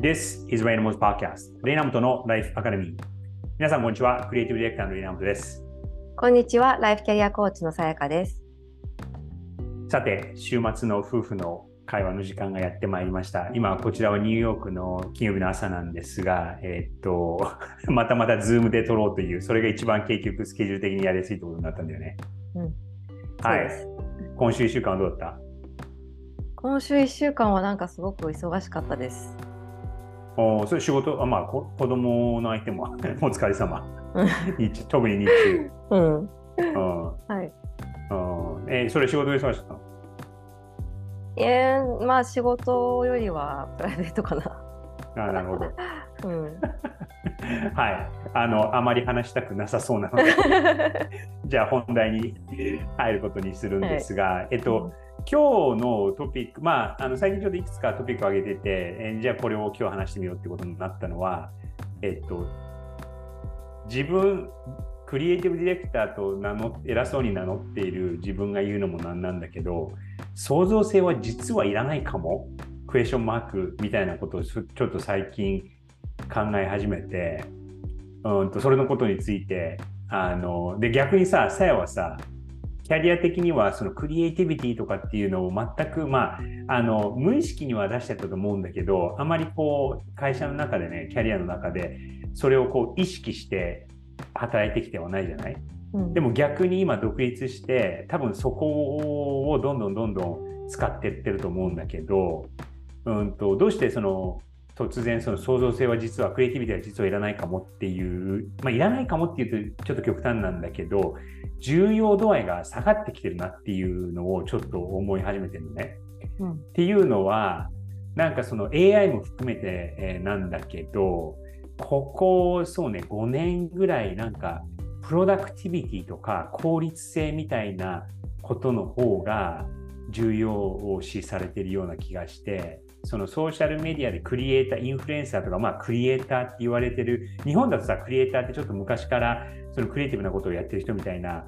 This is Raynamo's Podcast レイナムトのライフアカデミー皆さんこんにちは。クリエイティブディレクターのレイ・イナモトです。こんにちは。ライフキャリアコーチのさやかです。さて週末の夫婦の会話の時間がやってまいりました。今こちらはニューヨークの金曜日の朝なんですがえー、っと またまたズームで撮ろうというそれが一番結局スケジュール的にやりやすいところになったんだよね、うん、はい。今週1週間はどうだった？今週1週間はなんかすごく忙しかったですおそれ仕事、あまあ、こ子供の相手も お疲れ様。日特に日中。うん。うん、はい。うん、えー、それ仕事で忙しかったの？えー、まあ仕事よりはプライベートかな。あなるほど。うん、はい。あの、あまり話したくなさそうなので、じゃあ本題に入ることにするんですが、はい、えっと、今日のトピック、まあ、あの最近ちょっといくつかトピックを挙げてて、えじゃあこれを今日話してみようってことになったのは、えっと、自分、クリエイティブディレクターと名乗偉そうに名乗っている自分が言うのもなんなんだけど、創造性は実はいらないかも？クエスチョンマークみたいなことをちょっと最近考え始めて、うんとそれのことについて、あので逆にさ、さやはさ、キャリア的にはそのクリエイティビティとかっていうのを全く、まあ、あの無意識には出してたと思うんだけどあまりこう会社の中でねキャリアの中でそれをこう意識して働いてきてはないじゃない、うん、でも逆に今独立して多分そこをどんどんどんどん使っていってると思うんだけど、うんと、どうしてその突然その創造性は実はクリエイティビティは実はいらないかもっていう、まあ、いらないかもっていうとちょっと極端なんだけど重要度合いが下がってきてるなっていうのをちょっと思い始めてるのね。うん、っていうのはなんかその AI も含めて、えなんだけどここそうね5年ぐらいなんかプロダクティビティとか効率性みたいなことの方が重要視されているような気がしてそのソーシャルメディアでクリエイター、インフルエンサーとか、まあ、クリエイターって言われてる、日本だとさ、クリエイターってちょっと昔からそのクリエイティブなことをやってる人みたいな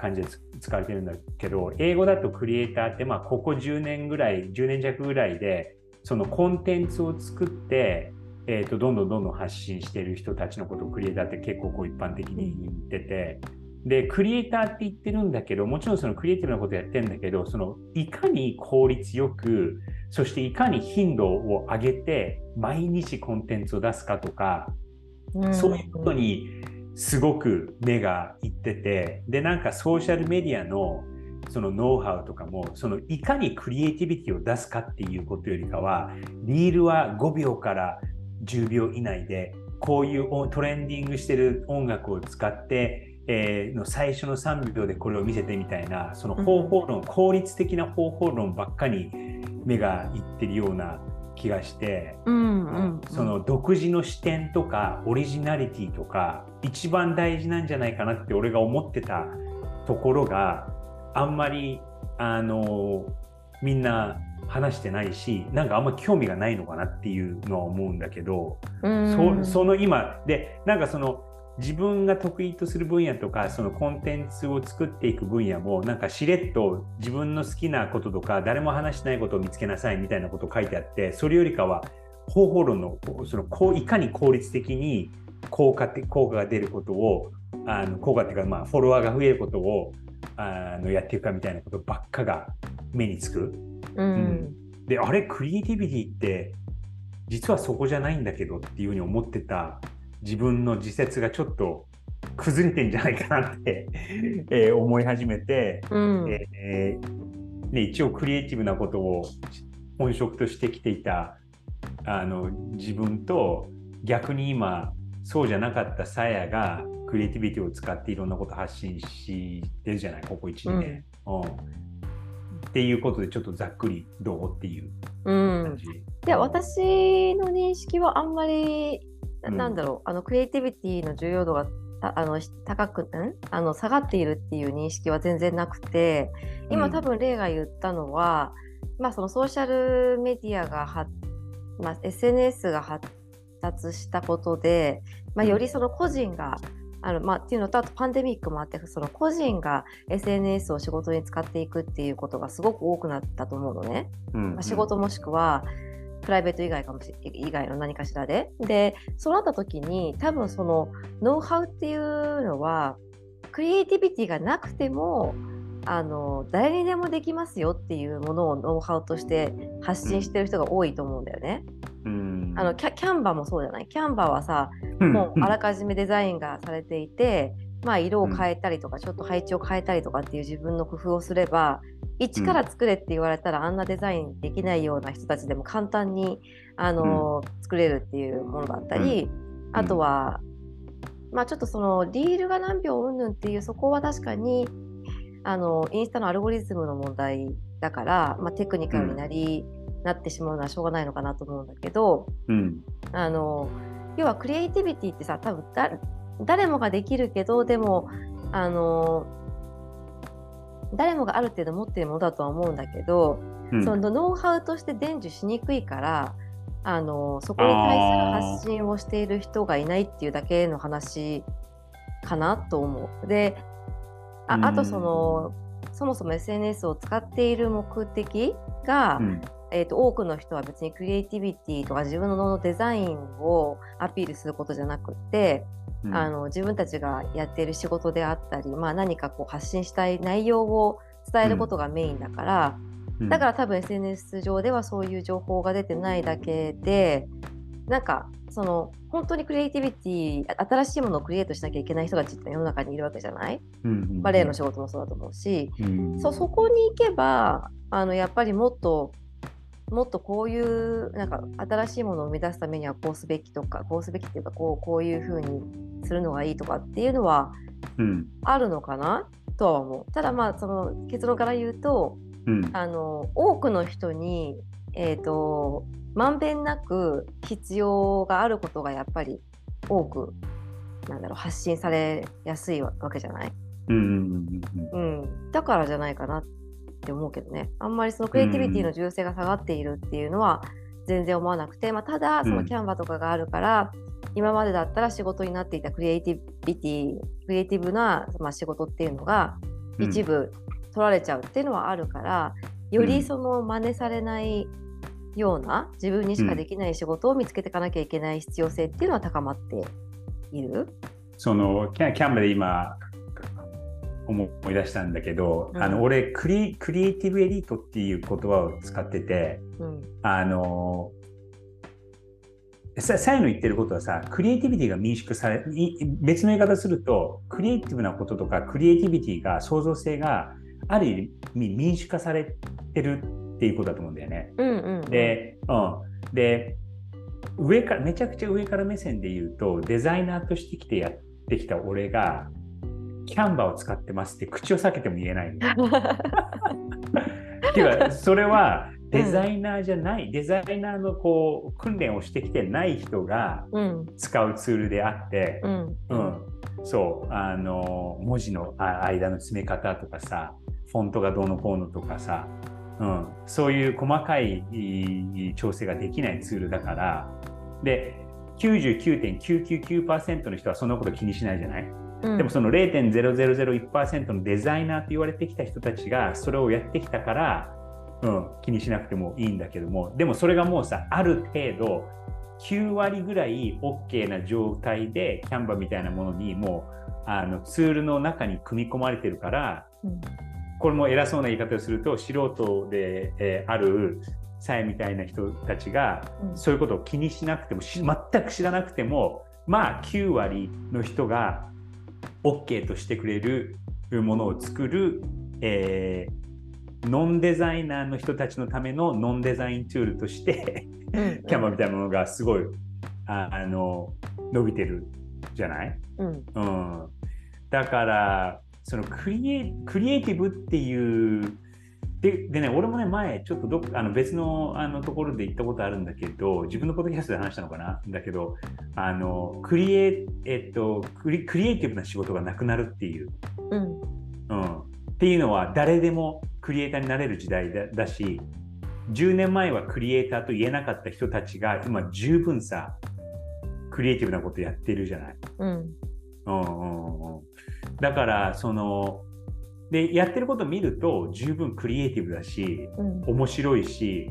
感じで使われてるんだけど、英語だとクリエイターって、まあ、ここ10年ぐらい、10年弱ぐらいで、そのコンテンツを作って、えーと、どんどんどんどん発信してる人たちのことをクリエイターって結構こう一般的に言ってて、で、クリエイターって言ってるんだけど、もちろんそのクリエイティブなことやってるんだけど、そのいかに効率よく、そしていかに頻度を上げて毎日コンテンツを出すかとか、うん、そういうことにすごく目がいっててでなんかソーシャルメディアのそのノウハウとかもそのいかにクリエイティビティを出すかっていうことよりかはリールは5秒から10秒以内でこういうトレンディングしてる音楽を使ってえー、の最初の3秒でこれを見せてみたいなその方法論、うん、効率的な方法論ばっかり目がいってるような気がして、うんうんうん、その独自の視点とかオリジナリティとか一番大事なんじゃないかなって俺が思ってたところがあんまりあのみんな話してないしなんかあんま興味がないのかなっていうのは思うんだけど、そその今でなんかその自分が得意とする分野とかそのコンテンツを作っていく分野もなんかしれっと自分の好きなこととか誰も話してないことを見つけなさいみたいなこと書いてあってそれよりかは方法論のそのこういかに効率的に効果効果が出ることをあの効果っていうかまあフォロワーが増えることをあのやっていくかみたいなことばっかが目につく。うん、うん、であれクリエイティビティって実はそこじゃないんだけどっていうふうに思ってた自分の自説がちょっと崩れてんじゃないかなってえー、思い始めて、うん、えー、ね、一応クリエイティブなことを本職としてきていたあの自分と逆に今そうじゃなかったさやがクリエイティビティを使っていろんなこと発信してるじゃないここ1年、うん、うん、っていうことでちょっとざっくりどうっていう感じ。うん、で私の認識はあんまりなんだろうあのクリエイティビティの重要度があの高くん？あの下がっているっていう認識は全然なくて今多分レイが言ったのは、うん、まあそのソーシャルメディアが発、まあ、SNS が発達したことで、まあ、よりその個人があのまあ、っていうのとあとパンデミックもあってその個人が SNS を仕事に使っていくっていうことがすごく多くなったと思うのね。うんうん、まあ、仕事もしくはプライベート以外かもし以外の何かしらで。でそうなった時に多分そのノウハウっていうのはクリエイティビティがなくてもあの誰にでもできますよっていうものをノウハウとして発信してる人が多いと思うんだよね。うん、あのキャキャンバもそうじゃない？キャンバはさ、もうあらかじめデザインがされていて、まあ、色を変えたりとか、ちょっと配置を変えたりとかっていう自分の工夫をすれば一から作れって言われたら、あんなデザインできないような人たちでも簡単にあの、作れるっていうものだったり、あとは、まあ、ちょっとそのリールが何秒うんぬんっていうそこは確かにあのインスタのアルゴリズムの問題だから、まあ、テクニカルになり、うん、なってしまうのはしょうがないのかなと思うんだけど、うん、あの要はクリエイティビティってさ多分誰もができるけどでもあの誰もがある程度持ってるものだとは思うんだけど、うん、そのノウハウとして伝授しにくいからあのそこに対する発信をしている人がいないっていうだけの話かなと思う。でああとその、そもそも SNS を使っている目的が、うん、えーと、多くの人は別にクリエイティビティとか自分のデザインをアピールすることじゃなくて、うん、あの自分たちがやっている仕事であったり、まあ、何かこう発信したい内容を伝えることがメインだから、うん、だから多分 SNS 上ではそういう情報が出てないだけでなんかその本当にクリエイティビティ新しいものをクリエイトしなきゃいけない人たちって世の中にいるわけじゃない、うんうんうん、バレエの仕事もそうだと思うし、うん。うん、そそこに行けばあのやっぱりもっともっとこういうなんか新しいものを生み出すためにはこうすべきとかこうすべきっていうかこうこういうふうにするのがいいとかっていうのはあるのかな、うん、とは思う。ただまあその結論から言うと、うん、あの多くの人に、えーとまんべんなく必要があることがやっぱり多くなんだろう発信されやすいわけじゃない、うん、うん、だからじゃないかなって思うけどね。あんまりそのクリエイティビティの重要性が下がっているっていうのは全然思わなくて、まあ、ただそのキャンバとかがあるから、うん、今までだったら仕事になっていたクリエイティビティクリエイティブな、まあ、仕事っていうのが一部取られちゃうっていうのはあるから、よりその真似されないような自分にしかできない仕事を見つけていかなきゃいけない必要性っていうのは高まっている、そのキャキャンバで今思い出したんだけど、うん、あの俺クリクリエイティブエリートっていう言葉を使ってて、うん、あのさ最後言ってることはさクリエイティビティが民宿され別の言い方するとクリエイティブなこととかクリエイティビティが創造性がある意味民主化されてるっていうことだと思うんだよね。うんうんうん、で,、うん、で上からめちゃくちゃ上から目線で言うとデザイナーとしてきてやってきた俺がキャンバーを使ってますって口を避けても言えないっ ていうかそれはデザイナーじゃない、うん、デザイナーのこう訓練をしてきてない人が使うツールであって、うん、うん、そう。あの文字の間の詰め方とかさフォントがどうのこうのとかさうん、そういう細かい調整ができないツールだから。で99.999%の人はそんなこと気にしないじゃない、うん、でもその0.0001%のデザイナーと言われてきた人たちがそれをやってきたから、うん、気にしなくてもいいんだけどもでもそれがもうさある程度9割ぐらい OK な状態でキャンバーみたいなものにもうあのツールの中に組み込まれてるから、うん、これも偉そうな言い方をすると素人で、えー、あるさえみたいな人たちが、そういうことを気にしなくても全く知らなくてもまあ9割の人が OK としてくれるものを作る、えー、ノンデザイナーの人たちのためのノンデザインツールとしてキャンバーみたいなものがすごいああの伸びてるじゃない、うん、うん、だからそのクリエクリエイティブっていうででね、俺もね、前、ちょっとどあの別のあのところで行ったことあるんだけど、自分のポッドキャストで話したのかな？だけど、あのクリエえっとクリ、クリエイティブな仕事がなくなるっていう、うん、うん。っていうのは、誰でもクリエイターになれる時代だだし、10年前はクリエイターと言えなかった人たちが、今十分さ、クリエイティブなことやってるじゃない？うん。うんうんうん。だからそのでやってることを見ると十分クリエイティブだし、うん、面白いし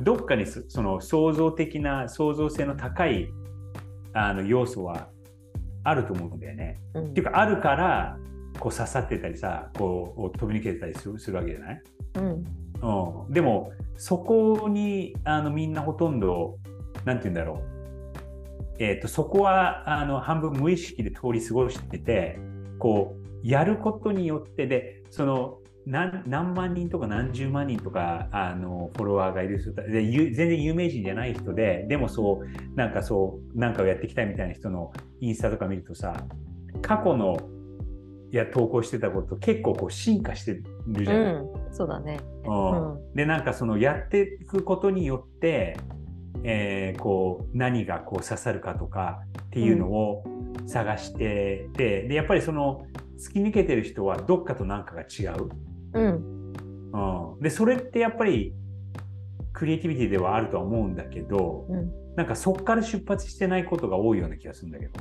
どっかにそその創造的な創造性の高いあの要素はあると思うんだよね。うん。っていうかあるからこう刺さってたりさこう飛び抜けてたりするするわけじゃない、うん。うん、でもそこにあのみんなほとんどなんて言うんだろう、えー、とそこはあの半分無意識で通り過ごしててこうやることによってでその何何万人とか何十万人とかあのフォロワーがいる人でゆ全然有名人じゃない人ででもそうなんかそうなんかをやっていきたいみたいな人のインスタとか見るとさ過去のいや投稿してたこと結構こう進化してるじゃない、うん、そうだね。うん。うん。でなんかそのやっていくことによって、えーこう何がこう刺さるかとかっていうのを探してて、でやっぱりその突き抜けてる人はどっかと何かが違う、うん、うん、でそれってやっぱりクリエイティビティではあるとは思うんだけどうん。なんかそこから出発してないことが多いような気がするんだけど。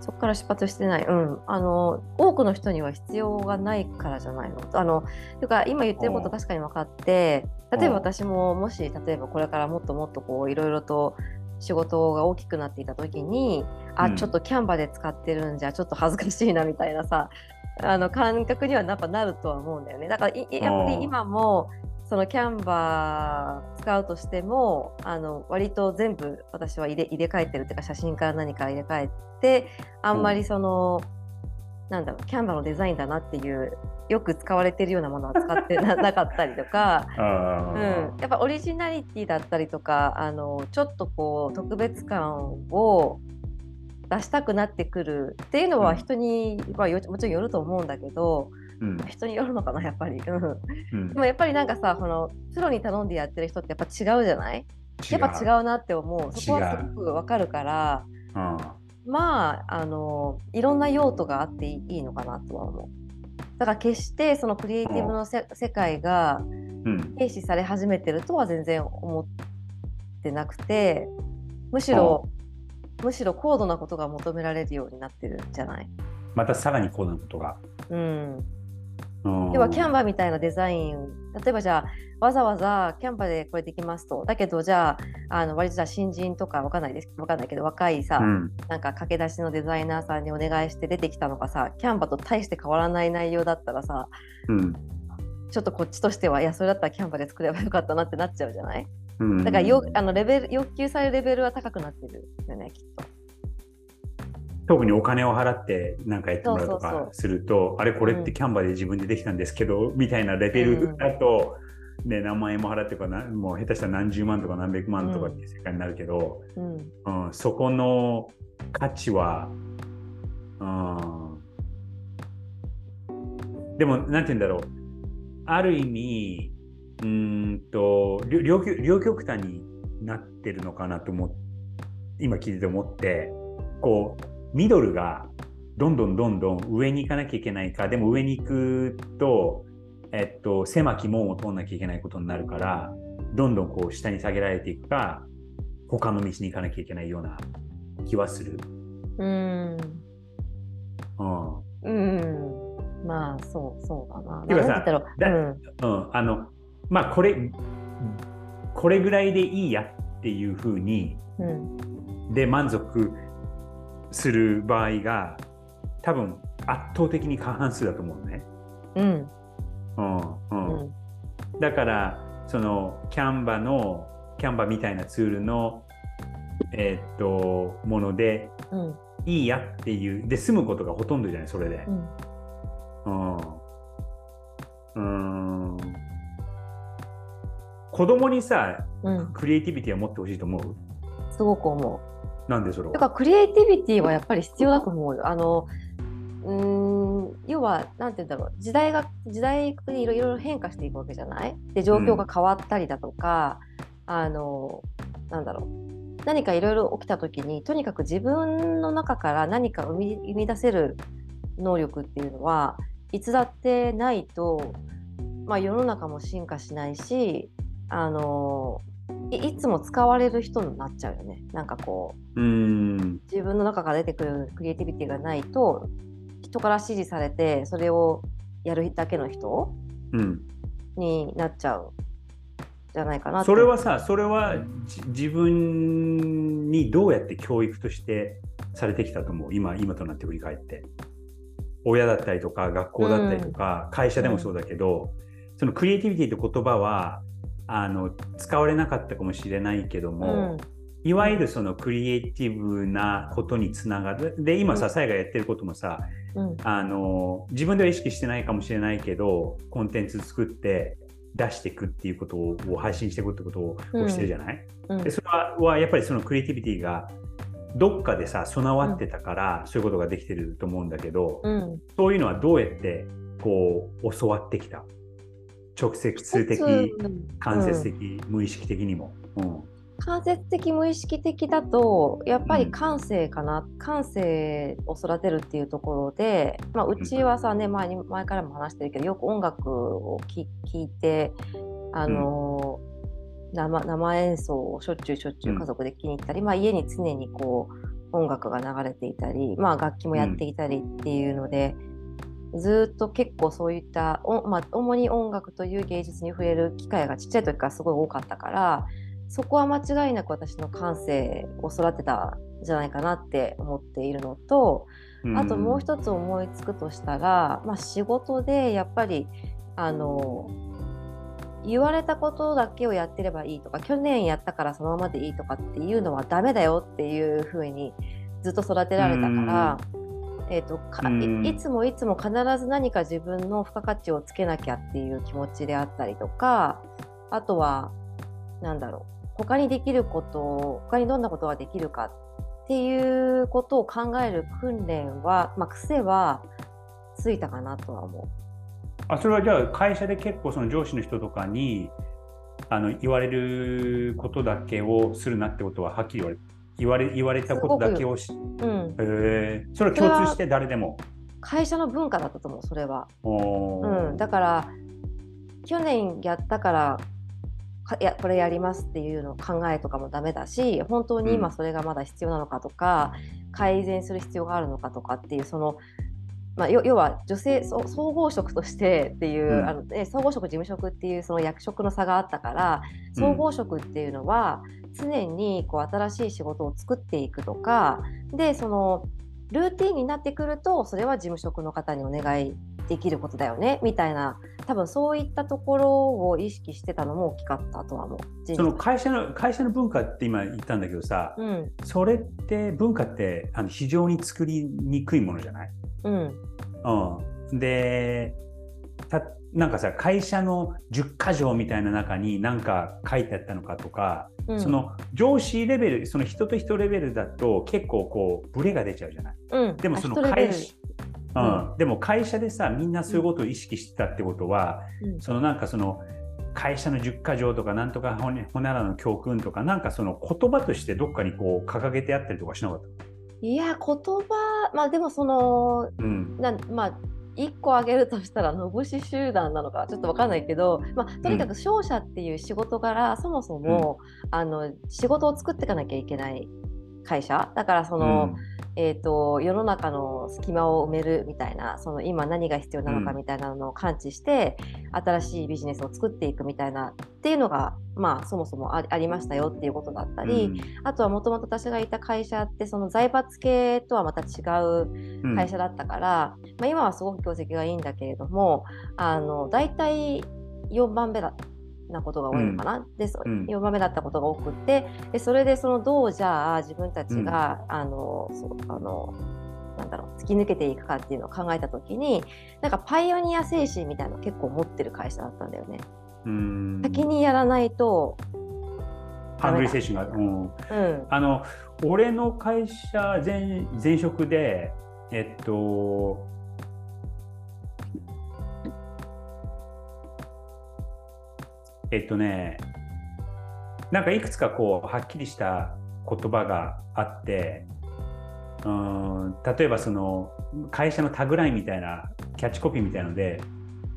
そこから出発してない。うん。あの、多くの人には必要がないからじゃないの。あの、というか、今言ってること確かに分かって、例えば私も、もし、例えばこれからもっともっとこう、いろいろと仕事が大きくなっていた時に、あ、うん。ちょっとキャンバで使ってるんじゃ、ちょっと恥ずかしいなみたいなさ、あの感覚にはやっぱなるとは思うんだよね。だからやっぱり今も、そのキャンバー使うとしてもあの割と全部私は入れ入れ替えてるっていうか写真から何から入れ替えてあんまりその、なんだろうキャンバーのデザインだなっていうよく使われてるようなものは使ってな なかったりとか、あうん、やっぱオリジナリティだったりとかあのちょっとこう特別感を出したくなってくるっていうのはうん人にはよもちろんよると思うんだけどうん。人によるのかなやっぱり。うん。うん。でもやっぱりなんかさこのプロに頼んでやってる人ってやっぱ違うじゃない？やっぱ違うなって思う。そこはすごくわかるから。うんまああのいろんな用途があっていいのかなとは思う。だから決してそのクリエイティブのせ世界がうん。軽視され始めてるとは全然思ってなくてむしろむしろ高度なことが求められるようになってるんじゃない？またさらに高度なことが。うんうん要はキャンバーみたいなデザイン。例えばじゃあわざわざキャンバーでこれできますと。だけどじゃああの割とじゃあ新人とかわかんないです。わかんないけど若いさ、うん。なんか駆け出しのデザイナーさんにお願いして出てきたのがさキャンバーと大して変わらない内容だったらさうん。ちょっとこっちとしてはいやそれだったらキャンバーで作ればよかったなってなっちゃうじゃない？うん。だからよあのレベル要求されるレベルは高くなってるよねきっと。特にお金を払って何かやってもらうとかするとあれこれってキャンバーで自分でできたんですけど、みたいなレベルだと、ね、何万円も払ってかなもう下手したら何十万とか何百万とかっていう世界になるけど、うん。うんそこの価値は、うん、でもなんて言うんだろう。ある意味うーんと両両極端になってるのかなと思っ今聞いてて思ってこうミドルがどんどんどんどん上に行かなきゃいけないかでも上に行くと、えっと、狭き門を通んなきゃいけないことになるからどんどんこう下に下げられていくか他の道に行かなきゃいけないような気はする。うん。うん。うん。まあそうそうだな。てかさなんう。うん、あのまあこれこれぐらいでいいやっていうふうにうんうん。で満足する場合が多分圧倒的に過半数だと思うのね。うん。うんううん。んだからそのキャンバのキャンバみたいなツールのえーっとものでうん。いいやっていうで済むことがほとんどじゃないそれで。う。ん。うん。うん。子供にさうん。クリエイティビティは持ってほしいと思う？すごく思う。なんでそれは。だからクリエイティビティはやっぱり必要だと思うよ。あのうん要はなんて言うんだろう。時代が時代にいろいろ変化していくわけじゃない？で状況が変わったりだとか、あのなんだろう。何かいろいろ起きた時にとにかく自分の中から何か生み生み出せる能力っていうのはいつだってないと、まあ、世の中も進化しないしあのいいつも使われる人になっちゃうよね。なんかこううん。自分の中から出てくるクリエイティビティがないと人から指示されてそれをやるだけの人うん。になっちゃうじゃないかなそれはさそれは自分にどうやって教育としてされてきたと思う？今今となって振り返って。親だったりとか学校だったりとか、うん、会社でもそうだけど、うん、そのクリエイティビティって言葉はあの使われなかったかもしれないけども、うん、いわゆるそのクリエイティブなことにつながる。で今ささやがやってることもさ、あの自分では意識してないかもしれないけどコンテンツ作って出していくっていうことを配信していくってことをしてるじゃない、うん、でそれはやっぱりそのクリエイティビティがどっかでさ備わってたから、そういうことができてると思うんだけど、うん、そういうのはどうやってこう教わってきた？直接的間接的、無意識的にも。うん。間接的無意識的だとやっぱり感性かな、うん、感性を育てるっていうところで、まあ、うちはさね前に前からも話してるけどよく音楽を聴いてあの、うん、生生演奏をしょっちゅうしょっちゅう家族で聴きに行ったり、うん、まあ、家に常にこう音楽が流れていたり、まあ、楽器もやっていたりっていうので。ずっと結構そういったお、まあ、主に音楽という芸術に触れる機会がちっちゃい時からすごい多かったからそこは間違いなく私の感性を育てたんじゃないかなって思っているのと、あともう一つ思いつくとしたら、まあ、仕事でやっぱりあの言われたことだけをやってればいいとか去年やったからそのままでいいとかっていうのはダメだよっていうふうにずっと育てられたから、えーとかいつもいつも必ず何か自分の付加価値をつけなきゃっていう気持ちであったりとかあとは何だろう他にできること他にどんなことができるかっていうことを考える訓練は、まあ、癖はついたかなとは思う。あそれはじゃあ会社で結構その上司の人とかにあの言われることだけをするなってことははっきり言われ言われ言われたことだけをし、うん、えー、それは共通して誰でも？会社の文化だったと思うそれは、うん、だから去年やったからいやこれやりますっていうの考えとかもダメだし本当に今それがまだ必要なのかとか、うん、改善する必要があるのかとかっていうその、まあ、要は女性総合職としてっていう、うん、あのね、総合職事務職っていうその役職の差があったから総合職っていうのは常にこう新しい仕事を作っていくとかでそのルーティンになってくるとそれは事務職の方にお願いできることだよねみたいな多分そういったところを意識してたのも大きかったとは思う。その会社の会社の文化って今言ったんだけどさ、うん、それって文化ってあの非常に作りにくいものじゃない、うん。うん、でたなんかさ会社の10か条みたいな中に何か書いてあったのかとか、うん、その上司レベルその人と人レベルだと結構こうブレが出ちゃうじゃない。うん、でもその会社うん、でも会社でさみんなそういうことを意識してたってことは、うん、そのなんかその会社の10か条とかなんとかほにゃらの教訓とかなんかその言葉としてどっかにこう掲げてあったりとかしなかったいや言葉まあでもその、うん、なまあ1個挙げるとしたらのぶし集団なのかちょっと分かんないけど、まあ、とにかく商社っていう仕事柄、うん、そもそも、あの仕事を作っていかなきゃいけない会社。だからその、うんえーと、世の中の隙間を埋めるみたいなその今何が必要なのかみたいなのを感知して、うん、新しいビジネスを作っていくみたいなっていうのが、まあ、そもそもありましたよっていうことだったり、うん、あとはもともと私がいた会社ってその財閥系とはまた違う会社だったから、うん、まあ、今はすごく業績がいいんだけれどもあの大体4番目だなことが多いのかな、うん、で、うん、4番目だったことが多くてでそれでそのどうじゃあ自分たちが、うん、あのそうあのなんだろう突き抜けていくかっていうのを考えた時になんかパイオニア精神みたいなの結構持ってる会社だったんだよね。先にやらないとハングリー精神が、うん、うん、あの俺の会社前前職でえっとえっとね、なんかいくつかこうはっきりした言葉があって、うん例えばその会社のタグラインみたいなキャッチコピーみたいなので、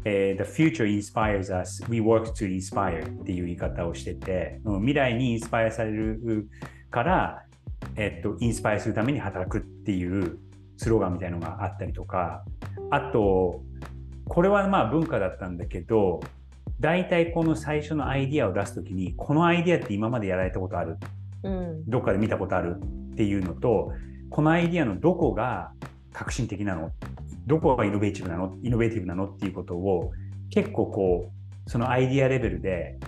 えー、The future inspires us, we work to inspire っていう言い方をしてて、未来にインスパイアされるから、えっと、インスパイアするために働くっていうスローガンみたいのがあったりとか、あと、これはまあ文化だったんだけど、大体この最初のアイディアを出すときに、このアイディアって今までやられたことある、うん、どっかで見たことある？っていうのと、このアイディアのどこが革新的なの？どこがイノベーティブなの？イノベーティブなの？っていうことを結構こうそのアイディアレベルで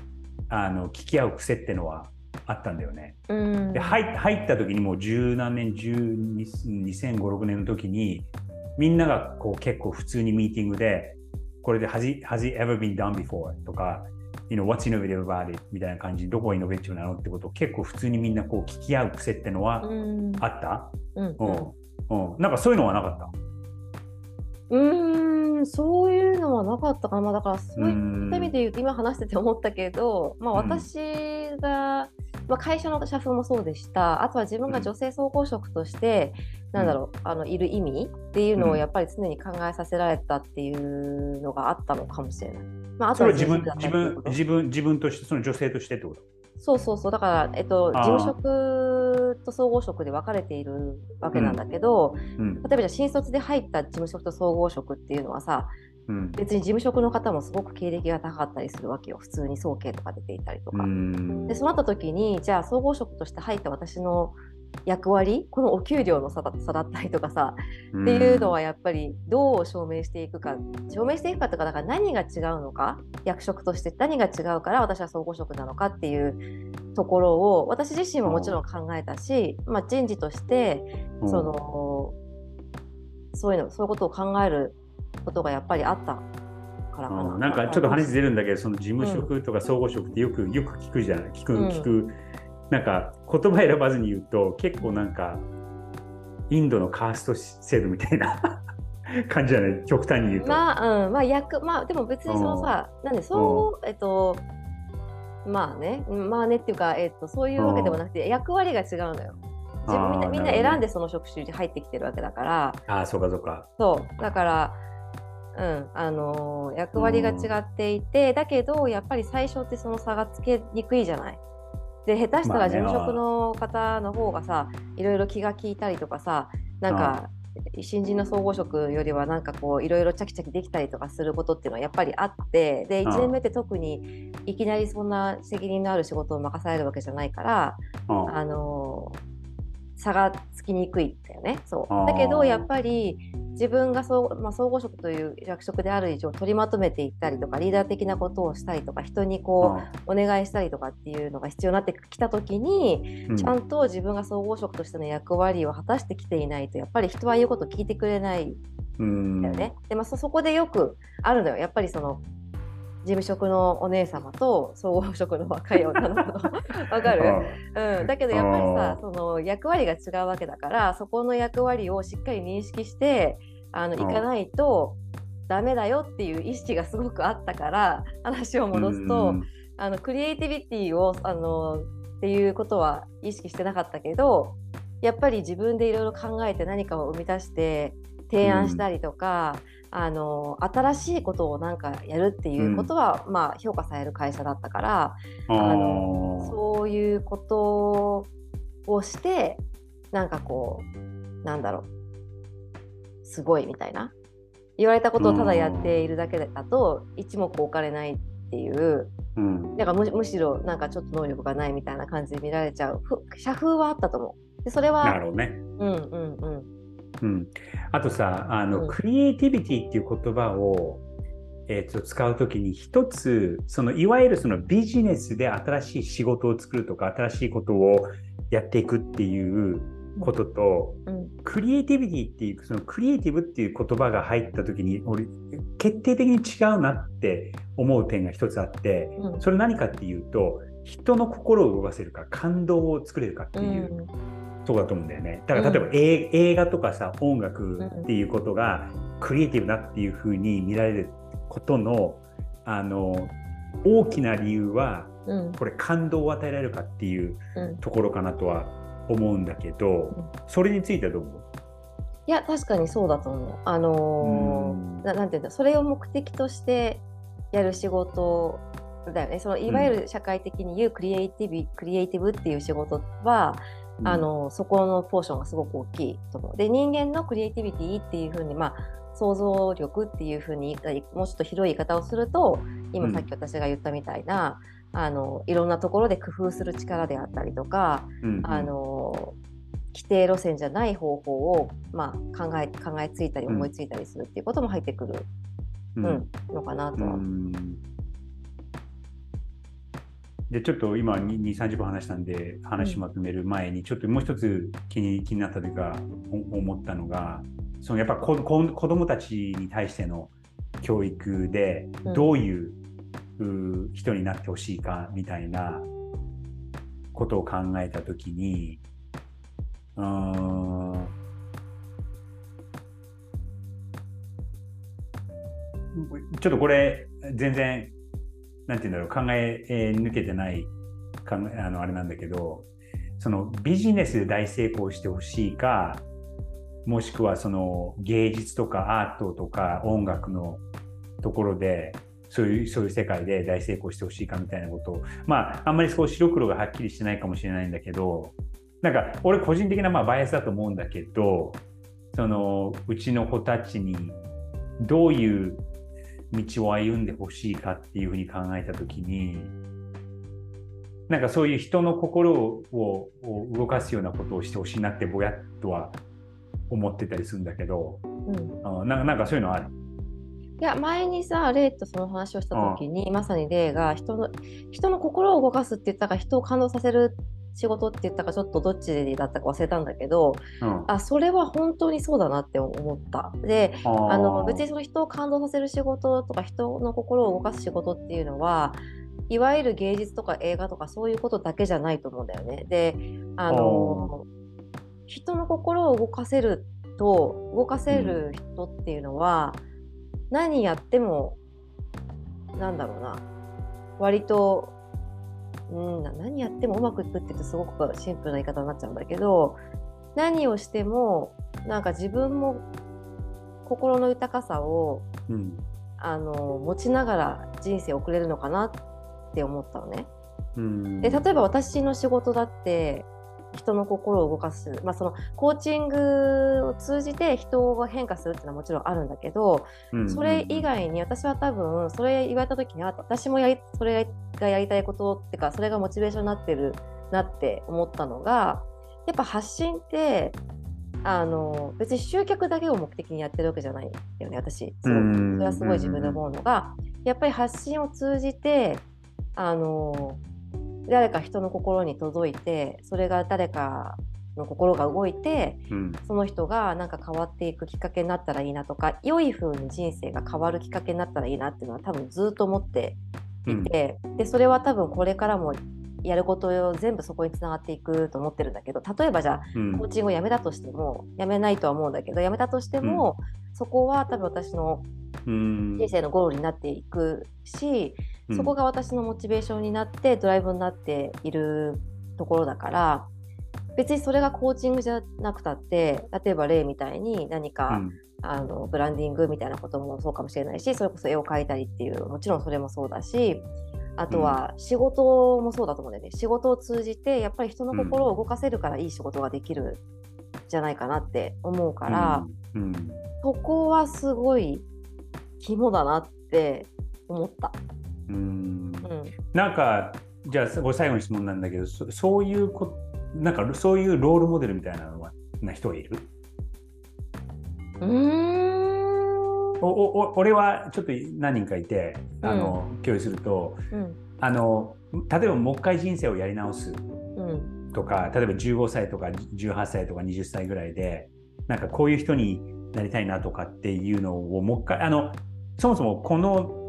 あの聞き合う癖ってのはあったんだよね。うん、で入った時にもう十何年2005,6年の時にみんながこう結構普通にミーティングでこれで has it, has it ever been done before? とか you know, what's innovative about it? みたいな感じどこがイノベーティブなのってことを結構普通にみんなこう聞き合う癖ってのはあった、うんうん。うん、なんかそういうのはなかった？うんそういうのはなかったかな、まあ、だからそういった意味で言うと今話してて思ったけど、まあ、私が、まあ、会社の社風もそうでした。あとは自分が女性総合職として、うん、なんだろうあのいる意味っていうのをやっぱり常に考えさせられたっていうのがあったのかもしれない。まあ、あとは自分自分自分自分としてその女性としてってこと？そうそうそう。だから、えっと、事務職と総合職で分かれているわけなんだけど、うん、例えばじゃ新卒で入った事務職と総合職っていうのはさ、うん、別に事務職の方もすごく経歴が高かったりするわけよ。普通に総計とか出ていたりとか。でそうなった時にじゃあ総合職として入った私の役割このお給料の差だだったりとかさ、っていうのはやっぱりどう証明していくか証明していくかとかだから何が違うのか役職として何が違うから私は総合職なのかっていうところを私自身ももちろん考えたし、まあ、人事としてその、そういうのそういうことを考えることがやっぱりあったからかな。なんかちょっと話出るんだけどその事務職とか総合職ってよく、よく聞くじゃない。聞く聞く。なんか言葉選ばずに言うと結構なんかインドのカースト制度みたいな 感じじゃない？極端に言うと。まあ、うん、まあ役まあでも別にそのさ、なんでそうえっとまあね。まあねっていうか、えっと、そういうわけでもなくて役割が違うのよ。自分みんなみんな選んでその職種に入ってきてるわけだから。ああそうかそうか。そう。だからうん。あのー、役割が違っていて、だけどやっぱり最初ってその差がつけにくいじゃない？で下手したら事務職の方の方がさ、いろいろ気が利いたりとかさなんか新人の総合職よりはなんかこういろいろチャキチャキできたりとかすることっていうのはやっぱりあってで1年目って特にいきなりそんな責任のある仕事を任されるわけじゃないからあの差がつきにくいんだよね。そう。だけどやっぱり自分が総,、まあ、総合職という役職である以上取りまとめていったりとかリーダー的なことをしたりとか人にこうお願いしたりとかっていうのが必要になってきた時に、うん、ちゃんと自分が総合職としての役割を果たしてきていないとやっぱり人は言うことを聞いてくれないんだよね。でまあ、そこでよくあるのよ。やっぱりその事務職のお姉様と総合職の若い女の子。わかる、うん、だけどやっぱりさその役割が違うわけだからそこの役割をしっかり認識してあのいかないとダメだよっていう意識がすごくあったから話を戻すとあのクリエイティビティをあのっていうことは意識してなかったけどやっぱり自分でいろいろ考えて何かを生み出して提案したりとか、うん、あの新しいことをなんかやるっていうことは、うん、まあ、評価される会社だったからあのそういうことをしてなんかこうなんだろうすごいみたいな言われたことをただやっているだけだと一目置かれないっていう、うん、だからむむしろなんかちょっと能力がないみたいな感じで見られちゃう社風はあったと思う。でそれはなるほどね。うんうんうん。うん、あとさあの、うん、クリエイティビティっていう言葉を、えー、と使う時に一つそのいわゆるそのビジネスで新しい仕事を作るとか新しいことをやっていくっていうことと、うん、クリエイティビティっていうそのクリエイティブっていう言葉が入った時に俺決定的に違うなって思う点が一つあって、うん、それ何かっていうと人の心を動かせるか感動を作れるかっていう。そうだと思うんだよね。だから例えば、うん、映画とかさ音楽っていうことがクリエイティブだっていうふうに見られることのあの大きな理由は、うん、これ感動を与えられるかっていうところかなとは思うんだけど、うん、それについてはどう思う？いや確かにそうだと思う。あのー、ななんていうんだそれを目的としてやる仕事だよね。そのいわゆる社会的に言うクリエイティブ、クリエイティブっていう仕事はあのそこのポーションがすごく大きいと思う。で人間のクリエイティビティっていうふうに、まあ、想像力っていうふうにもうちょっと広い言い方をすると今さっき私が言ったみたいな、うん、あのいろんなところで工夫する力であったりとか、うんうん、あの規定路線じゃない方法を、まあ、考え考えついたり思いついたりするっていうことも入ってくる、うん、うん、のかなとは。でちょっと今2、30分話したんで話まとめる前に、ちょっともう一つ気に気になったというか思ったのがそのやっぱ子子子供たちに対しての教育でどういう、う人になってほしいかみたいなことを考えた時にうんちょっとこれ全然なんて言うんだろう考え抜けてない考えあのあれなんだけどそのビジネスで大成功してほしいかもしくはその芸術とかアートとか音楽のところでそういうそういう世界で大成功してほしいかみたいなことをまああんまりそう白黒がはっきりしてないかもしれないんだけどなんか俺個人的なまあバイアスだと思うんだけどそのうちの子たちにどういう道を歩んでほしいかっていうふうに考えた時になんかそういう人の心を動かすようなことをしてほしいなってぼやっとは思ってたりするんだけど、うん、なんかなんかそういうのある？いや前にさレイとその話をした時に、まさにレイが人の人の心を動かすって言ったか人を感動させる仕事って言ったかちょっとどっちだったか忘れたんだけど、うん、あそれは本当にそうだなって思った。であの別にその人を感動させる仕事とか人の心を動かす仕事っていうのはいわゆる芸術とか映画とかそういうことだけじゃないと思うんだよね。であの人の心を動かせると動かせる人っていうのは、うん、何やってもなんだろうな割とうん、何やってもうまくいくって言ってすごくシンプルな言い方になっちゃうんだけど何をしてもなんか自分も心の豊かさを、うん、あの持ちながら人生を送れるのかなって思ったのね。うん、で例えば私の仕事だって人の心を動かす、まあ、そのコーチングを通じて人が変化するっていうのはもちろんあるんだけど、うんうんうん、それ以外に私は多分それ言われた時に私もやりそれがやりたいことっていうかそれがモチベーションになってるなって思ったのがやっぱ発信ってあの別に集客だけを目的にやってるわけじゃないよね私。それはすごい自分で思うのがやっぱり発信を通じてあの誰か人の心に届いてそれが誰かの心が動いて、うん、その人がなんか変わっていくきっかけになったらいいなとか良い風に人生が変わるきっかけになったらいいなっていうのは多分ずっと思っていて、うん、でそれは多分これからもやることを全部そこにつながっていくと思ってるんだけど例えばじゃあ、うん、コーチングをやめたとしてもやめないとは思うんだけどやめたとしても、そこは多分私の人生のゴールになっていくし、そこが私のモチベーションになってドライブになっているところだから別にそれがコーチングじゃなくたって例えば例みたいに何か、うん、あのブランディングみたいなこともそうかもしれないしそれこそ絵を描いたりっていうもちろんそれもそうだしあとは仕事もそうだと思うんだよね、仕事を通じてやっぱり人の心を動かせるからいい仕事ができるじゃないかなって思うから、うん。うん、そこはすごい肝だなって思った。うん、うん、なんかじゃあご最後の質問なんだけどそそういうこなんかそういうロールモデルみたいなのはな人はいる？うん。おお俺はちょっと何人かいてあの、うん、共有すると、うん、あの例えばもう一回人生をやり直すとか、例えば15歳とか18歳とか20歳ぐらいでなんかこういう人になりたいなとかっていうのをもう一回あのそもそもこの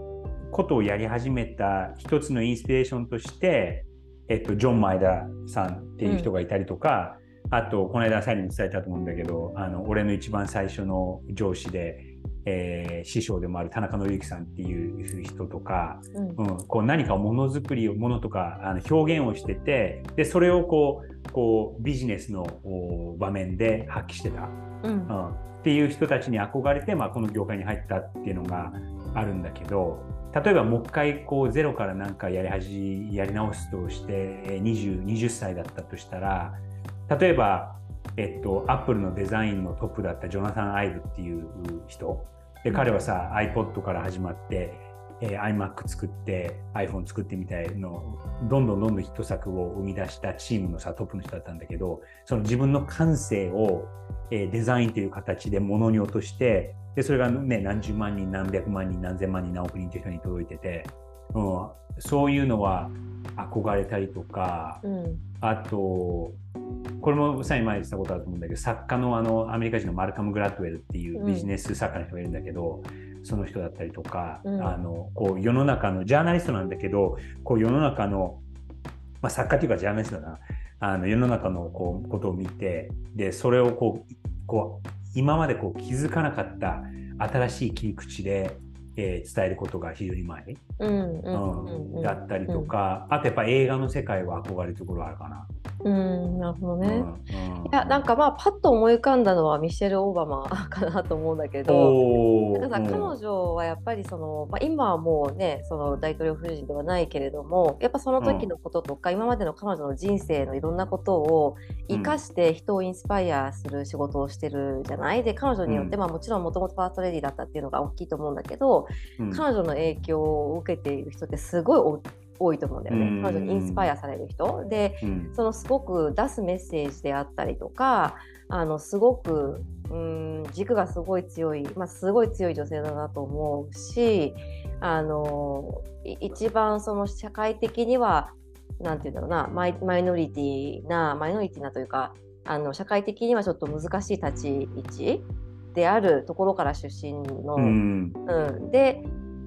ことをやり始めた一つのインスピレーションとして、えっと、ジョン・マイダさんっていう人がいたりとか、うん、あとこの間サイにも伝えたと思うんだけどあの俺の一番最初の上司で、えー、師匠でもある田中紀之さんっていう人とか、うん、うん、こう何かものづくりをものとかあの表現をしててでそれをこうこうビジネスの場面で発揮してた、うん、うん、っていう人たちに憧れて、まあ、この業界に入ったっていうのがあるんだけど例えばもう一回こうゼロから何かやり始やり直すとして 20, 20歳だったとしたら例えば、えっと、アップルのデザインのトップだったジョナサン・アイブっていう人。で彼はさ iPod から始まって、えー iMac 作って iPhone 作ってみたいのどんどんどんどんヒット作を生み出したチームのさトップの人だったんだけどその自分の感性を、えーデザインという形で物に落としてでそれがね何十万人何百万人何千万人何億人という人に届いてて、うん、そういうのは憧れたりとかうん。あとこれもさに前にしたことあると思うんだけど作家のあのアメリカ人のマルカム・グラッドウェルっていうビジネス作家の人がいるんだけど、その人だったりとか、うん。あのこう世の中のジャーナリストなんだけどこう世の中の、まあ、作家というかジャーナリストだな。あの世の中のこうことを見てでそれをこうこう今までこう気づかなかった新しい切り口で、えー伝えることが非常にうまい、うんうんうん。うんだったりとか、あとやっぱ映画の世界は憧れるところあるかな。うんなるほどね。うんうん。いやなんかまあパッと思い浮かんだのはミシェル・オバマかなと思うんだけど。ただ彼うん。女はやっぱりその、まあ、今はもうねその大統領夫人ではないけれどもやっぱその時のこととか、今までの彼女の人生のいろんなことを生かして人をインスパイアする仕事をしてるじゃない？で彼女によって、うん。まあ、もちろんもともとファーストレディーだったっていうのが大きいと思うんだけど、うん。彼女の影響を受けている人ってすごい多多いと思うんだよね、うん。彼女にインスパイアされる人。でうん。そのすごく出すメッセージであったりとかあのすごくうん軸がすごい強い、まあ、すごい強い女性だなと思うしあのい一番その社会的にはなんていうんだろうなマイマイノリティなマイノリティなというかあの社会的にはちょっと難しい立ち位置であるところから出身の、うん。うん、で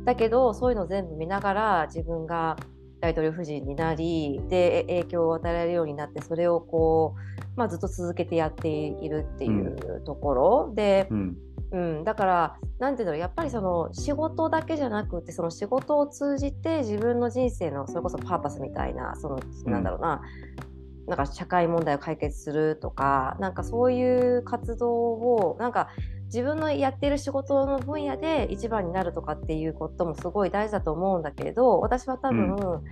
だけどそういうのを全部見ながら自分が大統領夫人になりでえ影響を与えられるようになってそれをこう、まあ、ずっと続けてやっているっていうところ、で、うん。うん、だからなんていうんだろうやっぱりその仕事だけじゃなくてその仕事を通じて自分の人生のそれこそパーパスみたいなその、うん。なんだろうななんか社会問題を解決するとかなんかそういう活動をなんか自分のやっている仕事の分野で一番になるとかっていうこともすごい大事だと思うんだけれど私は多分、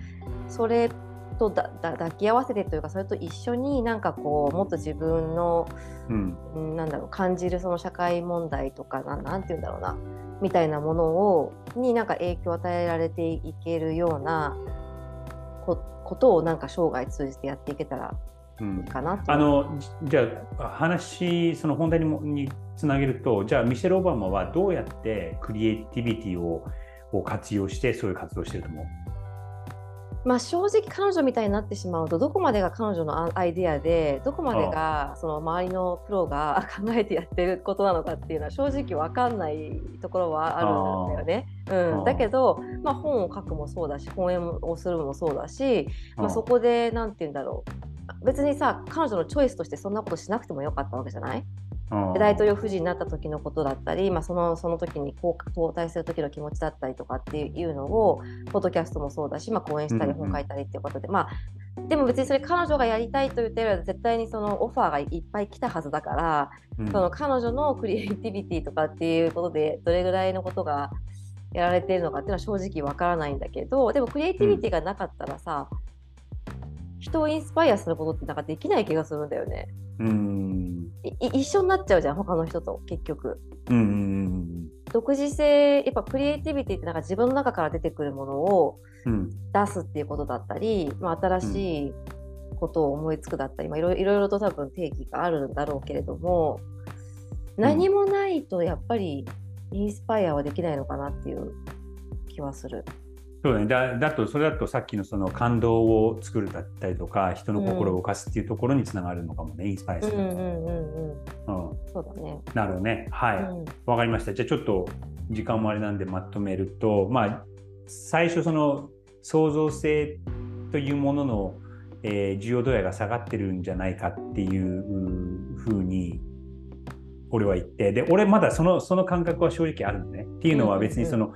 それとだだ抱き合わせてというかそれと一緒になんかこうもっと自分のうん。うんなんだろう感じるその社会問題とかなんなんて言うんだろうなみたいなものをになんか影響を与えられていけるようなこことをなんか生涯通じてやっていけたらうんいいかなと。あのじじゃあ話その本題にもにつなげるとじゃあミシェル・オバマはどうやってクリエイティビティをを活用してそういう活動をしてると思う？まあ、正直彼女みたいになってしまうとどこまでが彼女のアアイデアでどこまでがその周りのプロが 考えてやってることなのかっていうのは正直分かんないところはあるんだよね。うん、だけど、まあ、本を書くもそうだし講演をするもそうだし、まあ、そこで何て言うんだろう別にさ彼女のチョイスとしてそんなことしなくてもよかったわけじゃない？大統領夫人になった時のことだったり、まあ、そのその時に交代する時の気持ちだったりとかっていうのをポッドキャストもそうだし、まあ、講演したりうんうん本書いたりっていうことで、まあでも別にそれ彼女がやりたいと言ってるよりは絶対にそのオファーがいっぱい来たはずだから、うん。その彼女のクリエイティビティとかっていうことでどれぐらいのことがやられてるのかっていうのは正直わからないんだけどでもクリエイティビティがなかったらさ、人をインスパイアすることってなんかできない気がするんだよね。うん一緒になっちゃうじゃん他の人と結局。うんうん独自性やっぱクリエイティビティってなんか自分の中から出てくるものをうん出すっていうことだったり、まあ、新しいことを思いつくだったり、まあ、いろいろいろと多分定義があるんだろうけれども何もないとやっぱりインスパイアはできないのかなっていう気はする。そうだね。だだとそれだとさっきのその感動を作るだったりとか人の心を動かすっていうところにつながるのかもね、インスパイアする、うんうんうんうんうん。そうだね。なるほどね。はい、うん。わかりました。じゃあちょっと時間もあれなんでまとめると、まあ、最初その創造性というものの、えー需要度合いが下がってるんじゃないかっていうふうに俺は言って。で俺まだそのその感覚は正直あるのね。っていうのは別にその、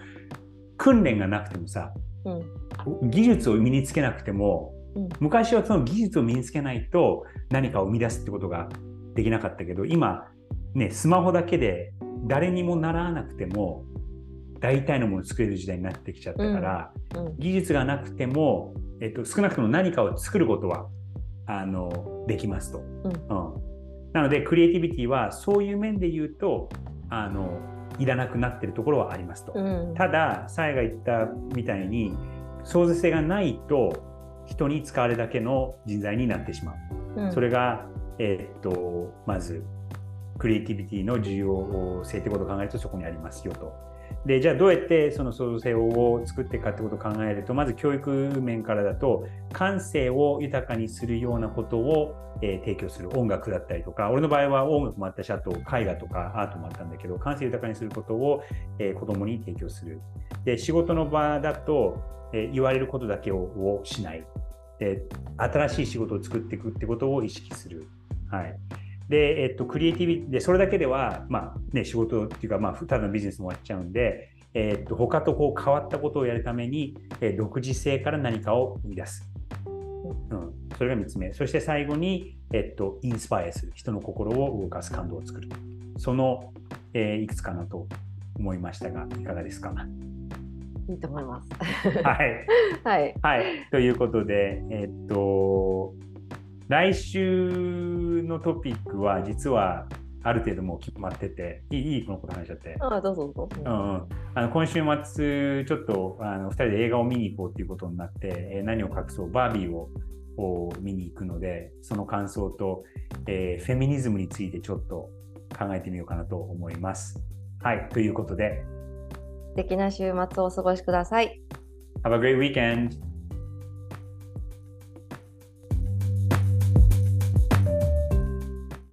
訓練がなくてもさうん。技術を身につけなくてもうん。昔はその技術を身につけないと何かを生み出すってことができなかったけど今ねスマホだけで誰にも習わなくても大体のものを作れる時代になってきちゃったから、うん。技術がなくても、えっと、少なくとも何かを作ることはあのできますと、うん。なのでクリエイティビティはそういう面で言うとあのいらなくなってるところはありますと。うんただ、サイが言ったみたいに、創造性がないと、人に使われるだけの人材になってしまう。うんそれが、えーっと、まず、クリエイティビティの重要性ってことを考えるとそこにありますよと。で、じゃあどうやってその創造性を作っていくかってことを考えると、まず教育面からだと、感性を豊かにするようなことを、えー提供する音楽だったりとか、俺の場合は音楽もあったし、あと絵画とかアートもあったんだけど、感性豊かにすることを、えー子供に提供する。で、仕事の場だと、えー言われることだけををしない。で、新しい仕事を作っていくってことを意識する。はい。で、えっと、クリエイティビで、それだけでは、まあね、仕事っていうか、まあ、ただのビジネスも終わっちゃうんで、えっと、他とこう変わったことをやるために、えー独自性から何かを生み出す。うん、それが3つ目。そして最後に、えっと、インスパイアする。人の心を動かす感動を作る。その、えーいくつかなと思いましたが、いかがですか？いいと思います。はい。はい。はい。ということで、えっと、来週のトピックは実はある程度もう決まってて、いいいいこのこと話しちゃって。あどうぞどうぞ。うんうん、あの今週末、ちょっとあの2人で映画を見に行こうということになって、えー何を隠そう、バービーをを見に行くので、その感想と、えーフェミニズムについてちょっと考えてみようかなと思います。はい、ということで、素敵な週末をお過ごしください。Have a great weekend!